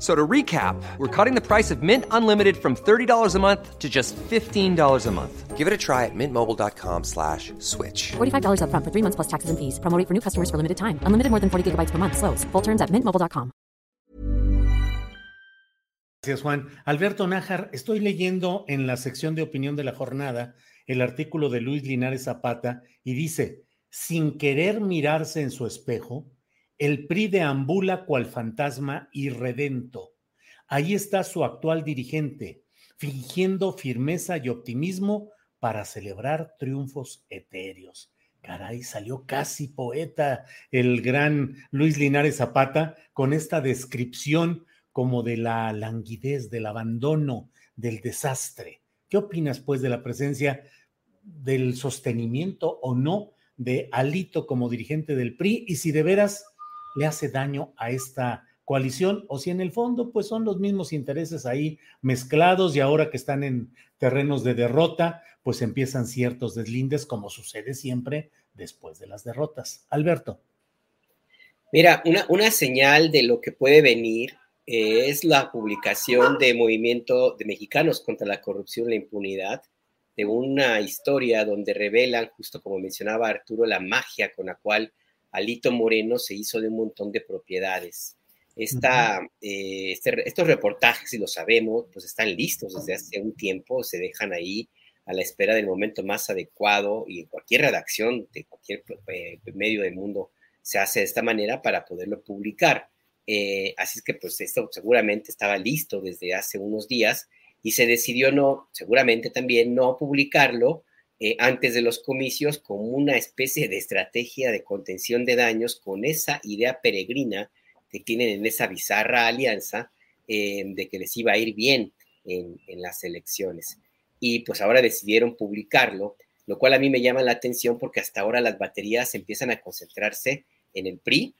So to recap, we're cutting the price of Mint Unlimited from $30 a month to just $15 a month. Give it a try at mintmobile.com slash switch. $45 upfront for three months plus taxes and fees. Promote for new customers for limited time. Unlimited more than 40 gigabytes per month. Slows. Full terms at mintmobile.com. Gracias, Juan. Alberto Nájar, estoy leyendo en la sección de opinión de la jornada el artículo de Luis Linares Zapata y dice, sin querer mirarse en su espejo, el PRI deambula cual fantasma irredento. Ahí está su actual dirigente, fingiendo firmeza y optimismo para celebrar triunfos etéreos. Caray, salió casi poeta el gran Luis Linares Zapata con esta descripción como de la languidez, del abandono, del desastre. ¿Qué opinas, pues, de la presencia del sostenimiento o no de Alito como dirigente del PRI y si de veras le hace daño a esta coalición o si en el fondo pues son los mismos intereses ahí mezclados y ahora que están en terrenos de derrota pues empiezan ciertos deslindes como sucede siempre después de las derrotas. Alberto. Mira, una, una señal de lo que puede venir eh, es la publicación de Movimiento de Mexicanos contra la Corrupción y la Impunidad, de una historia donde revelan, justo como mencionaba Arturo, la magia con la cual Alito Moreno se hizo de un montón de propiedades. Esta, eh, este estos reportajes, si lo sabemos, pues están listos desde hace un tiempo, se dejan ahí a la espera del momento más adecuado y en cualquier redacción de cualquier eh, medio del mundo se hace de esta manera para poderlo publicar. Eh, así es que pues esto seguramente estaba listo desde hace unos días y se decidió no, seguramente también no publicarlo eh, antes de los comicios como una especie de estrategia de contención de daños con esa idea peregrina que tienen en esa bizarra alianza eh, de que les iba a ir bien en, las elecciones. Y pues ahora decidieron publicarlo, lo cual a mí me llama la atención porque hasta ahora las baterías empiezan a concentrarse en el PRI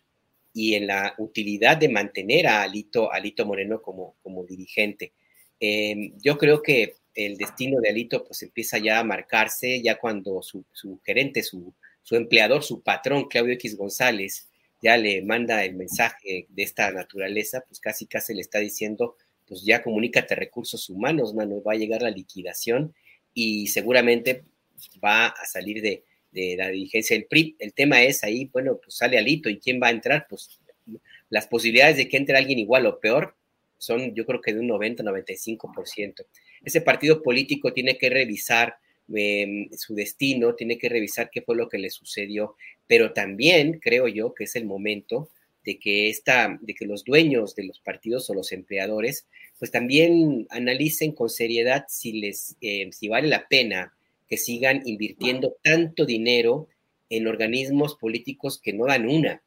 y en la utilidad de mantener a Alito, Alito Moreno como, como dirigente. Eh, yo creo que el destino de Alito pues empieza ya a marcarse, ya cuando su, gerente, su, empleador, su patrón, Claudio X González, ya le manda el mensaje de esta naturaleza, pues casi casi le está diciendo, pues ya comunícate recursos humanos, mano, va a llegar la liquidación y seguramente va a salir de, de la dirigencia del PRI. El tema es ahí, bueno, pues sale Alito y quién va a entrar, pues las posibilidades de que entre alguien igual o peor son yo creo que de un 90-95%. Ese partido político tiene que revisar eh, su destino, tiene que revisar qué fue lo que le sucedió, pero también creo yo que es el momento de que, esta, de que los dueños de los partidos o los empleadores, pues también analicen con seriedad si, les, eh, si vale la pena que sigan invirtiendo tanto dinero en organismos políticos que no dan una.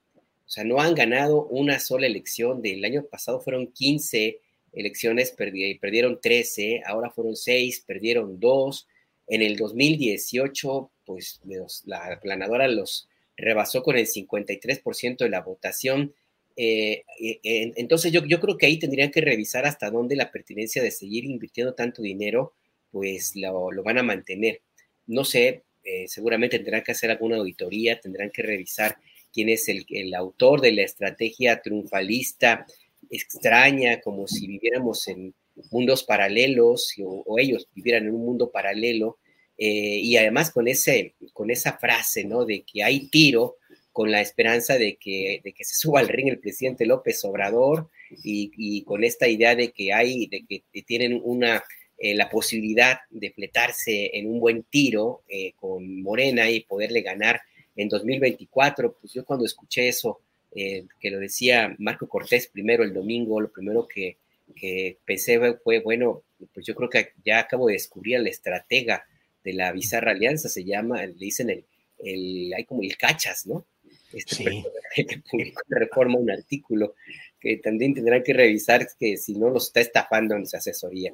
O sea, no han ganado una sola elección. Del año pasado fueron 15 elecciones, perdieron 13, ahora fueron 6, perdieron 2. En el 2018, pues la planadora los rebasó con el 53% de la votación. Eh, eh, entonces yo, yo creo que ahí tendrían que revisar hasta dónde la pertinencia de seguir invirtiendo tanto dinero, pues lo, lo van a mantener. No sé, eh, seguramente tendrán que hacer alguna auditoría, tendrán que revisar quién es el, el autor de la estrategia triunfalista extraña, como si viviéramos en mundos paralelos o, ellos vivieran en un mundo paralelo. Eh, y además con, ese, con esa frase, ¿no? De que hay tiro con la esperanza de que, de que se suba al ring el presidente López Obrador y, con esta idea de que hay, de que tienen una, eh, la posibilidad de fletarse en un buen tiro eh, con Morena y poderle ganar en 2024, pues yo cuando escuché eso, eh, que lo decía Marco Cortés primero el domingo, lo primero que, que pensé fue, bueno, pues yo creo que ya acabo de descubrir la estratega de la bizarra alianza, se llama, le dicen el, el hay como el cachas, ¿no? Este sí. que publicó en Reforma un artículo que también tendrán que revisar que si no los está estafando en su asesoría.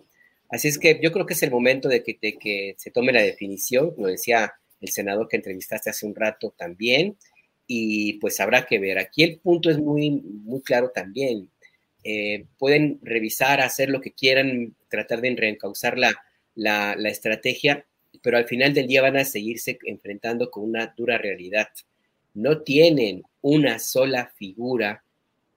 Así es que yo creo que es el momento de que, de que se tome la definición, como decía el senador que entrevistaste hace un rato también, y pues habrá que ver. Aquí el punto es muy, muy claro también. Eh, pueden revisar, hacer lo que quieran, tratar de reencauzar la, la, la estrategia, pero al final del día van a seguirse enfrentando con una dura realidad. No tienen una sola figura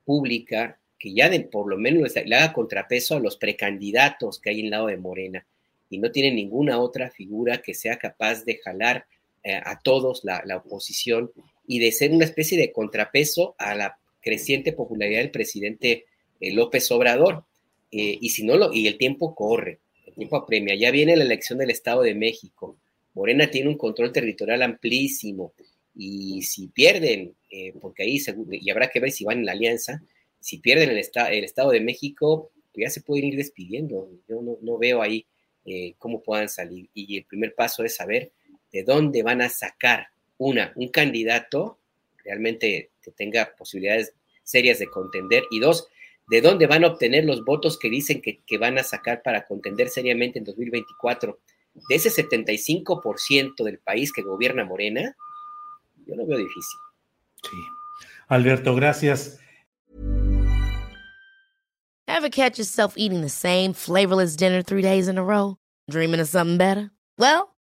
pública que ya de, por lo menos le haga contrapeso a los precandidatos que hay en lado de Morena y no tienen ninguna otra figura que sea capaz de jalar eh, a todos la, oposición y de ser una especie de contrapeso a la creciente popularidad del presidente eh, López Obrador. Eh, y si no lo, y el tiempo corre, el tiempo apremia. Ya viene la elección del Estado de México. Morena tiene un control territorial amplísimo. Y si pierden, porque ahí y habrá que ver si van en la alianza, si pierden el, el Estado de México, pues ya se pueden ir despidiendo. Yo no, veo ahí cómo puedan salir. Y el primer paso es saber de dónde van a sacar una, un candidato realmente que tenga posibilidades serias de contender y dos, de dónde van a obtener los votos que dicen que, van a sacar para contender seriamente en 2024. De ese 75% del país que gobierna Morena, yo lo veo difícil. Sí. Alberto, gracias. Ever catch yourself eating the same flavorless dinner three days in a row? Dreaming of something better? Well,